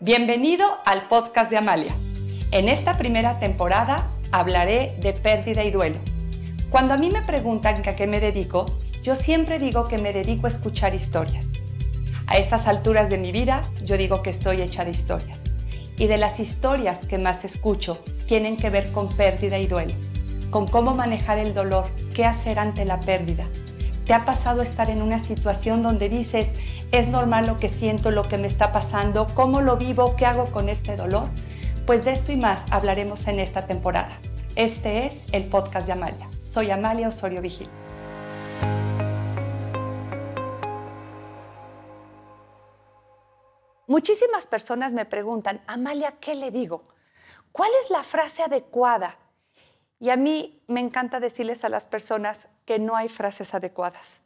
Bienvenido al podcast de Amalia. En esta primera temporada hablaré de pérdida y duelo. Cuando a mí me preguntan a qué me dedico, yo siempre digo que me dedico a escuchar historias. A estas alturas de mi vida, yo digo que estoy hecha de historias. Y de las historias que más escucho tienen que ver con pérdida y duelo, con cómo manejar el dolor, qué hacer ante la pérdida. ¿Te ha pasado estar en una situación donde dices, ¿Es normal lo que siento, lo que me está pasando? ¿Cómo lo vivo? ¿Qué hago con este dolor? Pues de esto y más hablaremos en esta temporada. Este es el podcast de Amalia. Soy Amalia Osorio Vigil. Muchísimas personas me preguntan, Amalia, ¿qué le digo? ¿Cuál es la frase adecuada? Y a mí me encanta decirles a las personas que no hay frases adecuadas.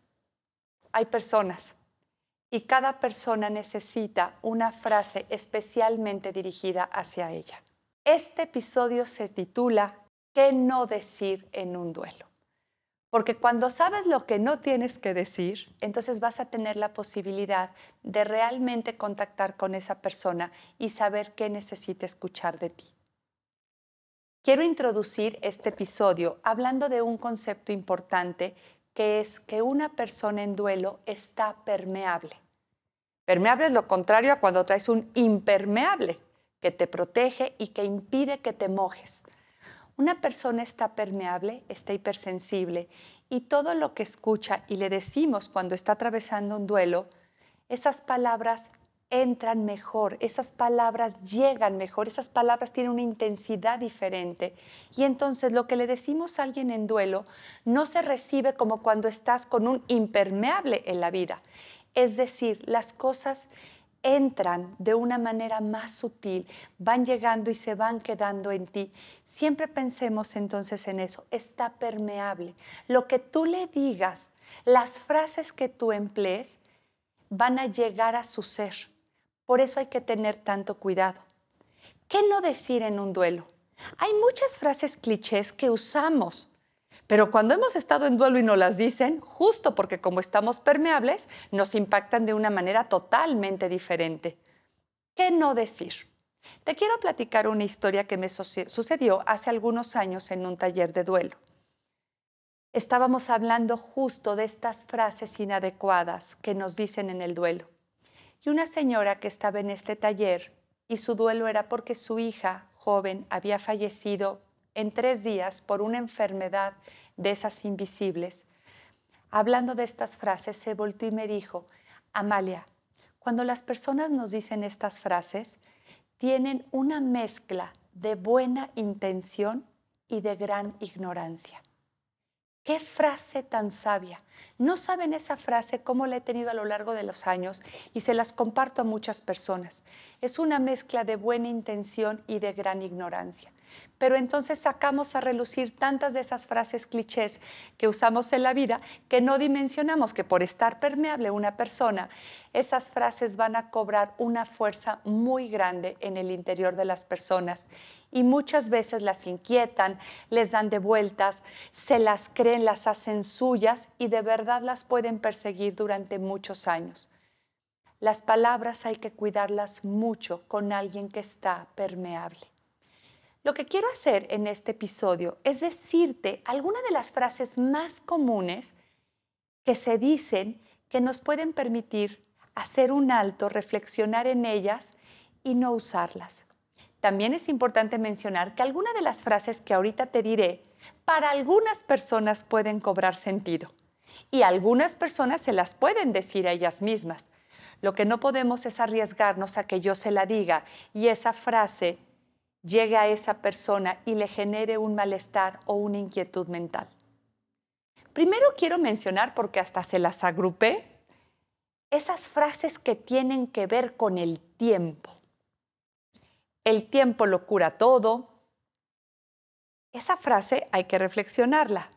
Hay personas y cada persona necesita una frase especialmente dirigida hacia ella. Este episodio se titula ¿Qué no decir en un duelo? Porque cuando sabes lo que no tienes que decir, entonces vas a tener la posibilidad de realmente contactar con esa persona y saber qué necesita escuchar de ti. Quiero introducir este episodio hablando de un concepto importante que es que una persona en duelo está permeable. Permeable es lo contrario a cuando traes un impermeable que te protege y que impide que te mojes. Una persona está permeable, está hipersensible y todo lo que escucha y le decimos cuando está atravesando un duelo, esas palabras entran mejor, esas palabras llegan mejor, esas palabras tienen una intensidad diferente. Y entonces lo que le decimos a alguien en duelo no se recibe como cuando estás con un impermeable en la vida. Es decir, las cosas entran de una manera más sutil, van llegando y se van quedando en ti. Siempre pensemos entonces en eso, está permeable. Lo que tú le digas, las frases que tú emplees, van a llegar a su ser. Por eso hay que tener tanto cuidado. ¿Qué no decir en un duelo? Hay muchas frases clichés que usamos pero cuando hemos estado en duelo y nos las dicen, justo porque como estamos permeables, nos impactan de una manera totalmente diferente. ¿Qué no decir? Te quiero platicar una historia que me sucedió hace algunos años en un taller de duelo. Estábamos hablando justo de estas frases inadecuadas que nos dicen en el duelo. Y una señora que estaba en este taller y su duelo era porque su hija joven había fallecido en tres días por una enfermedad de esas invisibles, hablando de estas frases, se volvió y me dijo, Amalia, cuando las personas nos dicen estas frases, tienen una mezcla de buena intención y de gran ignorancia. Qué frase tan sabia. No saben esa frase cómo la he tenido a lo largo de los años y se las comparto a muchas personas. Es una mezcla de buena intención y de gran ignorancia. Pero entonces sacamos a relucir tantas de esas frases clichés que usamos en la vida que no dimensionamos que por estar permeable una persona, esas frases van a cobrar una fuerza muy grande en el interior de las personas y muchas veces las inquietan, les dan de vueltas, se las creen, las hacen suyas y de verdad las pueden perseguir durante muchos años. Las palabras hay que cuidarlas mucho con alguien que está permeable. Lo que quiero hacer en este episodio es decirte algunas de las frases más comunes que se dicen que nos pueden permitir hacer un alto, reflexionar en ellas y no usarlas. También es importante mencionar que algunas de las frases que ahorita te diré, para algunas personas pueden cobrar sentido y algunas personas se las pueden decir a ellas mismas. Lo que no podemos es arriesgarnos a que yo se la diga y esa frase llegue a esa persona y le genere un malestar o una inquietud mental. Primero quiero mencionar, porque hasta se las agrupé, esas frases que tienen que ver con el tiempo. El tiempo lo cura todo. Esa frase hay que reflexionarla.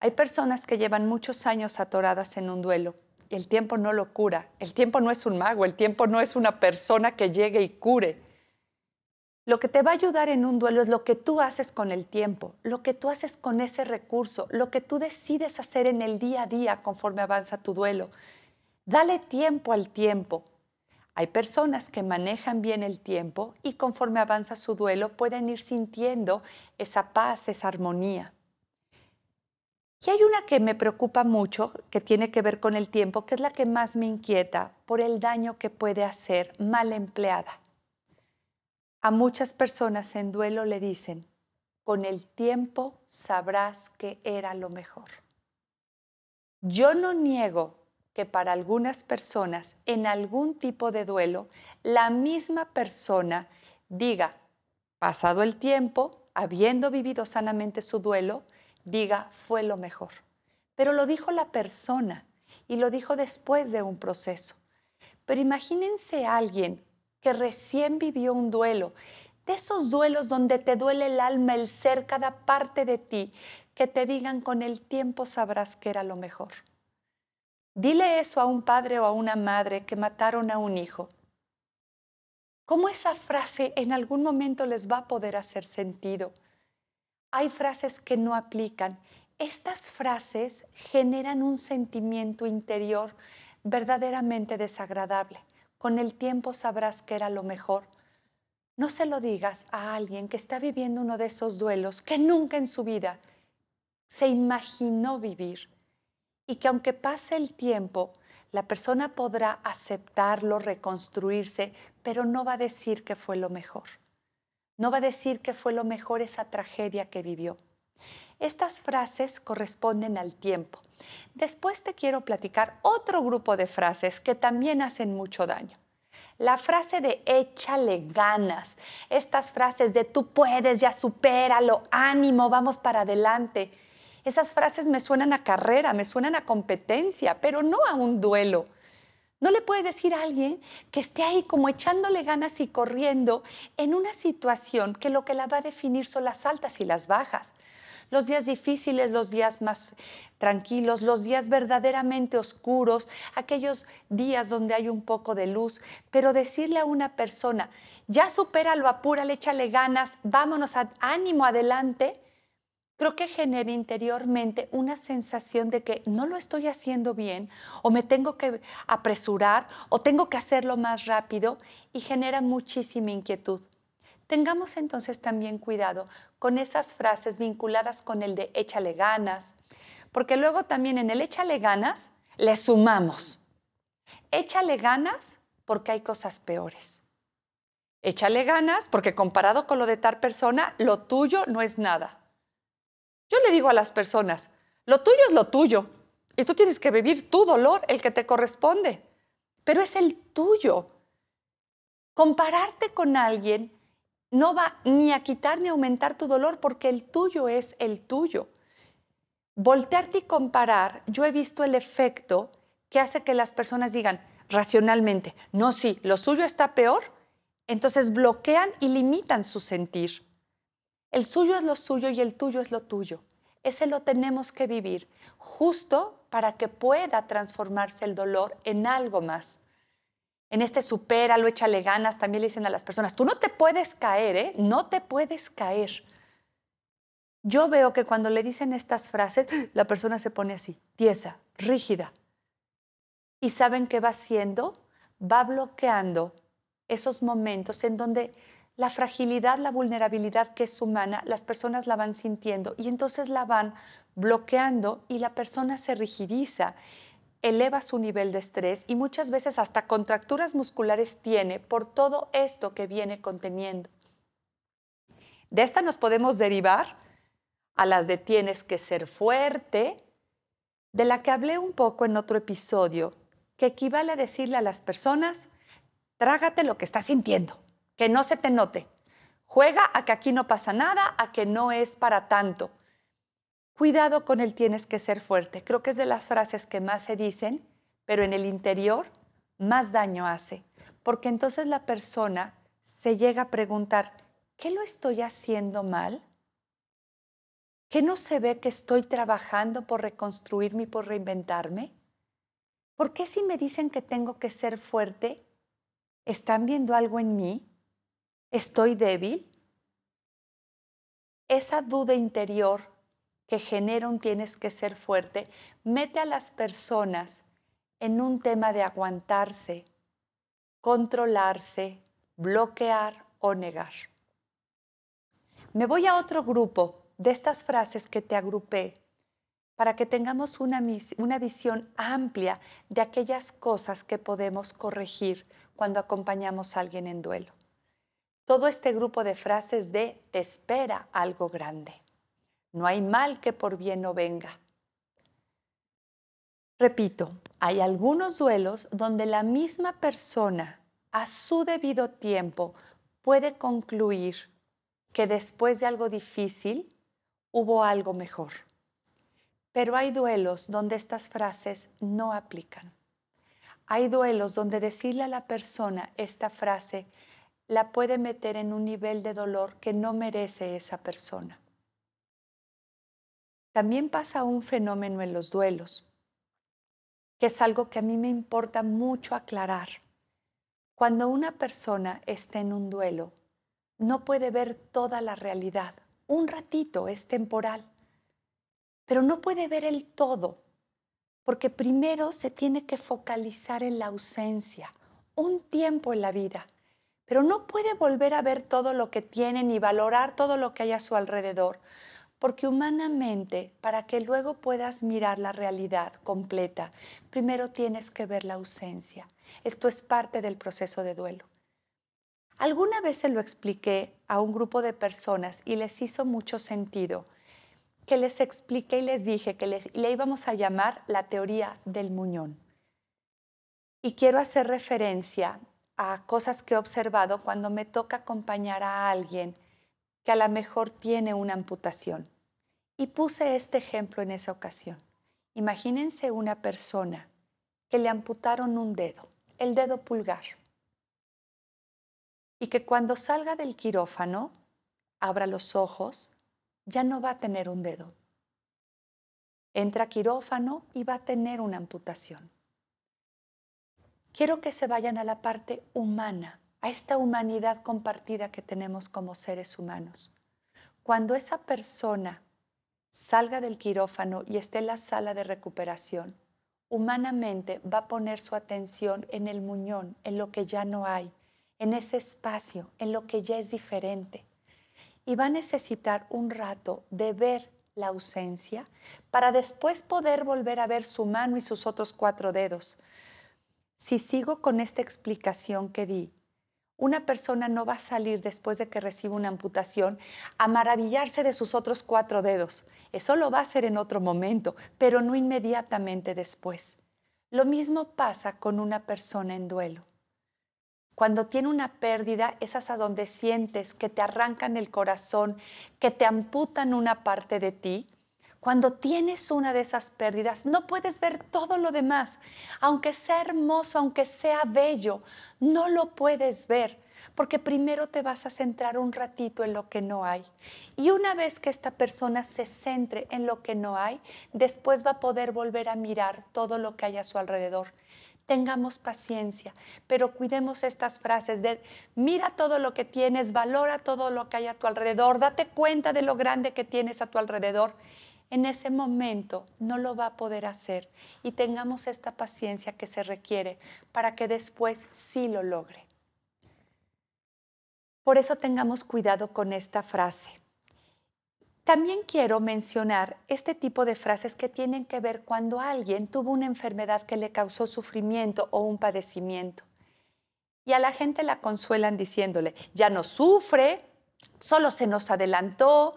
Hay personas que llevan muchos años atoradas en un duelo y el tiempo no lo cura. El tiempo no es un mago, el tiempo no es una persona que llegue y cure. Lo que te va a ayudar en un duelo es lo que tú haces con el tiempo, lo que tú haces con ese recurso, lo que tú decides hacer en el día a día conforme avanza tu duelo. Dale tiempo al tiempo. Hay personas que manejan bien el tiempo y conforme avanza su duelo pueden ir sintiendo esa paz, esa armonía. Y hay una que me preocupa mucho, que tiene que ver con el tiempo, que es la que más me inquieta por el daño que puede hacer mal empleada. A muchas personas en duelo le dicen, con el tiempo sabrás que era lo mejor. Yo no niego que para algunas personas en algún tipo de duelo, la misma persona diga, pasado el tiempo, habiendo vivido sanamente su duelo, diga, fue lo mejor. Pero lo dijo la persona y lo dijo después de un proceso. Pero imagínense a alguien que recién vivió un duelo, de esos duelos donde te duele el alma, el ser, cada parte de ti, que te digan con el tiempo sabrás que era lo mejor. Dile eso a un padre o a una madre que mataron a un hijo. ¿Cómo esa frase en algún momento les va a poder hacer sentido? Hay frases que no aplican. Estas frases generan un sentimiento interior verdaderamente desagradable. Con el tiempo sabrás que era lo mejor. No se lo digas a alguien que está viviendo uno de esos duelos que nunca en su vida se imaginó vivir y que aunque pase el tiempo, la persona podrá aceptarlo, reconstruirse, pero no va a decir que fue lo mejor. No va a decir que fue lo mejor esa tragedia que vivió. Estas frases corresponden al tiempo. Después te quiero platicar otro grupo de frases que también hacen mucho daño. La frase de échale ganas, estas frases de tú puedes, ya supéralo, ánimo, vamos para adelante esas frases me suenan a carrera, me suenan a competencia, pero no a un duelo. No le puedes decir a alguien que esté ahí como echándole ganas y corriendo en una situación que lo que la va a definir son las altas y las bajas. Los días difíciles, los días más tranquilos, los días verdaderamente oscuros, aquellos días donde hay un poco de luz, pero decirle a una persona, ya supéralo, apúrale, échale ganas, vámonos, ánimo, adelante, creo que genera interiormente una sensación de que no lo estoy haciendo bien o me tengo que apresurar o tengo que hacerlo más rápido y genera muchísima inquietud. Tengamos entonces también cuidado con esas frases vinculadas con el de échale ganas, porque luego también en el échale ganas le sumamos. Échale ganas porque hay cosas peores. Échale ganas porque comparado con lo de tal persona, lo tuyo no es nada. Yo le digo a las personas, lo tuyo es lo tuyo y tú tienes que vivir tu dolor, el que te corresponde, pero es el tuyo. Compararte con alguien no va ni a quitar ni a aumentar tu dolor porque el tuyo es el tuyo. Voltearte y comparar, yo he visto el efecto que hace que las personas digan racionalmente, no, sí, lo suyo está peor, entonces bloquean y limitan su sentir. El suyo es lo suyo y el tuyo es lo tuyo. Ese lo tenemos que vivir justo para que pueda transformarse el dolor en algo más. En este lo échale ganas, también le dicen a las personas, tú no te puedes caer, ¿eh? No te puedes caer. Yo veo que cuando le dicen estas frases, la persona se pone así, tiesa, rígida. ¿Y saben qué va haciendo? Va bloqueando esos momentos en donde la fragilidad, la vulnerabilidad que es humana, las personas la van sintiendo y entonces la van bloqueando y la persona se rigidiza, eleva su nivel de estrés y muchas veces hasta contracturas musculares tiene por todo esto que viene conteniendo. De esta nos podemos derivar a las de tienes que ser fuerte, de la que hablé un poco en otro episodio, que equivale a decirle a las personas, trágate lo que estás sintiendo que no se te note. Juega a que aquí no pasa nada, a que no es para tanto. Cuidado con el tienes que ser fuerte. Creo que es de las frases que más se dicen, pero en el interior más daño hace, porque entonces la persona se llega a preguntar, ¿qué lo estoy haciendo mal? ¿Qué no se ve que estoy trabajando por reconstruirme y por reinventarme? ¿Por qué si me dicen que tengo que ser fuerte, están viendo algo en mí ¿Estoy débil? Esa duda interior que genera un tienes que ser fuerte mete a las personas en un tema de aguantarse controlarse, bloquear o negar. Me voy a otro grupo de estas frases que te agrupé para que tengamos una, una, visión amplia de aquellas cosas que podemos corregir cuando acompañamos a alguien en duelo. Todo este grupo de frases de te espera algo grande. No hay mal que por bien no venga. Repito, hay algunos duelos donde la misma persona a su debido tiempo puede concluir que después de algo difícil hubo algo mejor. Pero hay duelos donde estas frases no aplican. Hay duelos donde decirle a la persona esta frase la puede meter en un nivel de dolor que no merece esa persona. También pasa un fenómeno en los duelos, que es algo que a mí me importa mucho aclarar. Cuando una persona está en un duelo, no puede ver toda la realidad. Un ratito es temporal, pero no puede ver el todo, porque primero se tiene que focalizar en la ausencia, un tiempo en la vida, pero no puede volver a ver todo lo que tiene ni valorar todo lo que hay a su alrededor, porque humanamente, para que luego puedas mirar la realidad completa, primero tienes que ver la ausencia. Esto es parte del proceso de duelo. Alguna vez se lo expliqué a un grupo de personas y les hizo mucho sentido, que les expliqué y les dije que le, le íbamos a llamar la teoría del muñón. Y quiero hacer referencia a cosas que he observado cuando me toca acompañar a alguien que a lo mejor tiene una amputación. Y puse este ejemplo en esa ocasión. Imagínense una persona que le amputaron un dedo, el dedo pulgar, y que cuando salga del quirófano, abra los ojos, ya no va a tener un dedo. Entra quirófano y va a tener una amputación. Quiero que se vayan a la parte humana a esta humanidad compartida que tenemos como seres humanos. Cuando esa persona salga del quirófano y esté en la sala de recuperación, humanamente va a poner su atención en el muñón, en lo que ya no hay, en ese espacio, en lo que ya es diferente. Y va a necesitar un rato de ver la ausencia para después poder volver a ver su mano y sus otros cuatro dedos. Si sigo con esta explicación que di, una persona no va a salir después de que reciba una amputación a maravillarse de sus otros cuatro dedos. Eso lo va a hacer en otro momento, pero no inmediatamente después. Lo mismo pasa con una persona en duelo. Cuando tiene una pérdida, es a donde sientes que te arrancan el corazón, que te amputan una parte de ti, cuando tienes una de esas pérdidas, no puedes ver todo lo demás. Aunque sea hermoso, aunque sea bello, no lo puedes ver, porque primero te vas a centrar un ratito en lo que no hay. Y una vez que esta persona se centre en lo que no hay, después va a poder volver a mirar todo lo que hay a su alrededor. Tengamos paciencia, pero cuidemos estas frases de mira todo lo que tienes, valora todo lo que hay a tu alrededor, date cuenta de lo grande que tienes a tu alrededor en ese momento no lo va a poder hacer y tengamos esta paciencia que se requiere para que después sí lo logre. Por eso tengamos cuidado con esta frase. También quiero mencionar este tipo de frases que tienen que ver cuando alguien tuvo una enfermedad que le causó sufrimiento o un padecimiento. Y a la gente la consuelan diciéndole, ya no sufre, solo se nos adelantó,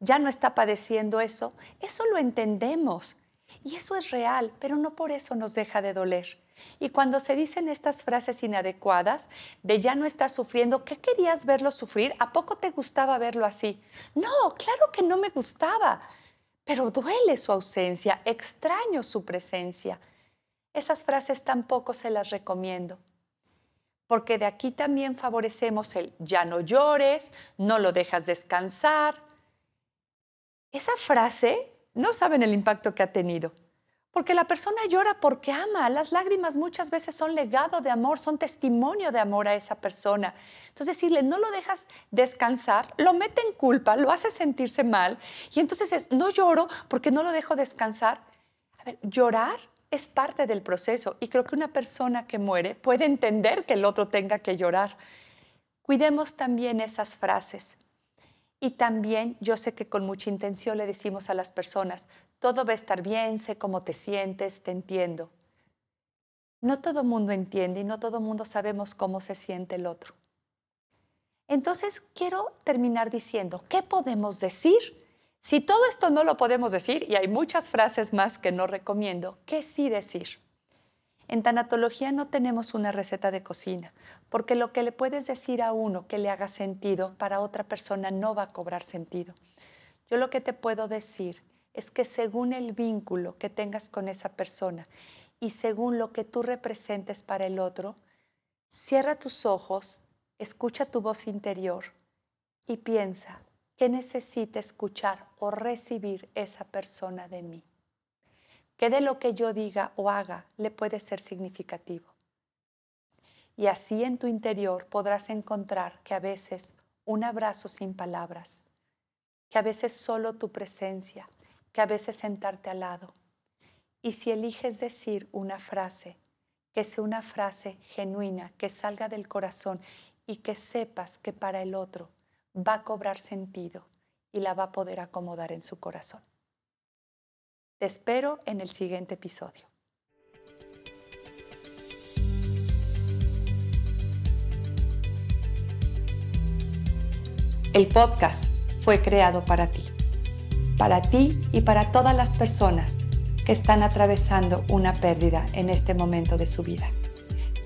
ya no está padeciendo eso, eso lo entendemos y eso es real, pero no por eso nos deja de doler. Y cuando se dicen estas frases inadecuadas de ya no estás sufriendo, ¿qué querías verlo sufrir? ¿A poco te gustaba verlo así? No, claro que no me gustaba, pero duele su ausencia, extraño su presencia. Esas frases tampoco se las recomiendo, porque de aquí también favorecemos el ya no llores, no lo dejas descansar, esa frase no saben el impacto que ha tenido. Porque la persona llora porque ama. Las lágrimas muchas veces son legado de amor, son testimonio de amor a esa persona. Entonces, decirle, no lo dejas descansar, lo mete en culpa, lo hace sentirse mal. Y entonces es, no lloro porque no lo dejo descansar. Llorar es parte del proceso y creo que una persona que muere puede entender que el otro tenga que llorar. Cuidemos también esas frases. Y también yo sé que con mucha intención le decimos a las personas, todo va a estar bien, sé cómo te sientes, te entiendo. No todo mundo entiende y no todo mundo sabemos cómo se siente el otro. Entonces quiero terminar diciendo, ¿qué podemos decir? Si todo esto no lo podemos decir, y hay muchas frases más que no recomiendo, ¿qué sí decir? En tanatología no tenemos una receta de cocina, porque lo que le puedes decir a uno que le haga sentido, para otra persona no va a cobrar sentido. Yo lo que te puedo decir es que según el vínculo que tengas con esa persona y según lo que tú representes para el otro, cierra tus ojos, escucha tu voz interior y piensa, ¿qué necesita escuchar o recibir esa persona de mí? ¿Qué de lo que yo diga o haga le puede ser significativo? Y así en tu interior podrás encontrar que a veces un abrazo sin palabras, que a veces solo tu presencia, que a veces sentarte al lado. Y si eliges decir una frase, que sea una frase genuina, que salga del corazón y que sepas que para el otro va a cobrar sentido y la va a poder acomodar en su corazón. Te espero en el siguiente episodio. El podcast fue creado para ti, para ti y para todas las personas que están atravesando una pérdida en este momento de su vida.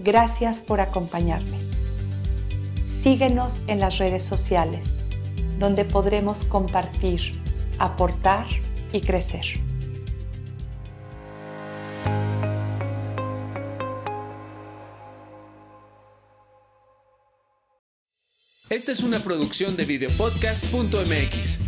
Gracias por acompañarme. Síguenos en las redes sociales, donde podremos compartir, aportar y crecer. Esta es una producción de videopodcast.mx.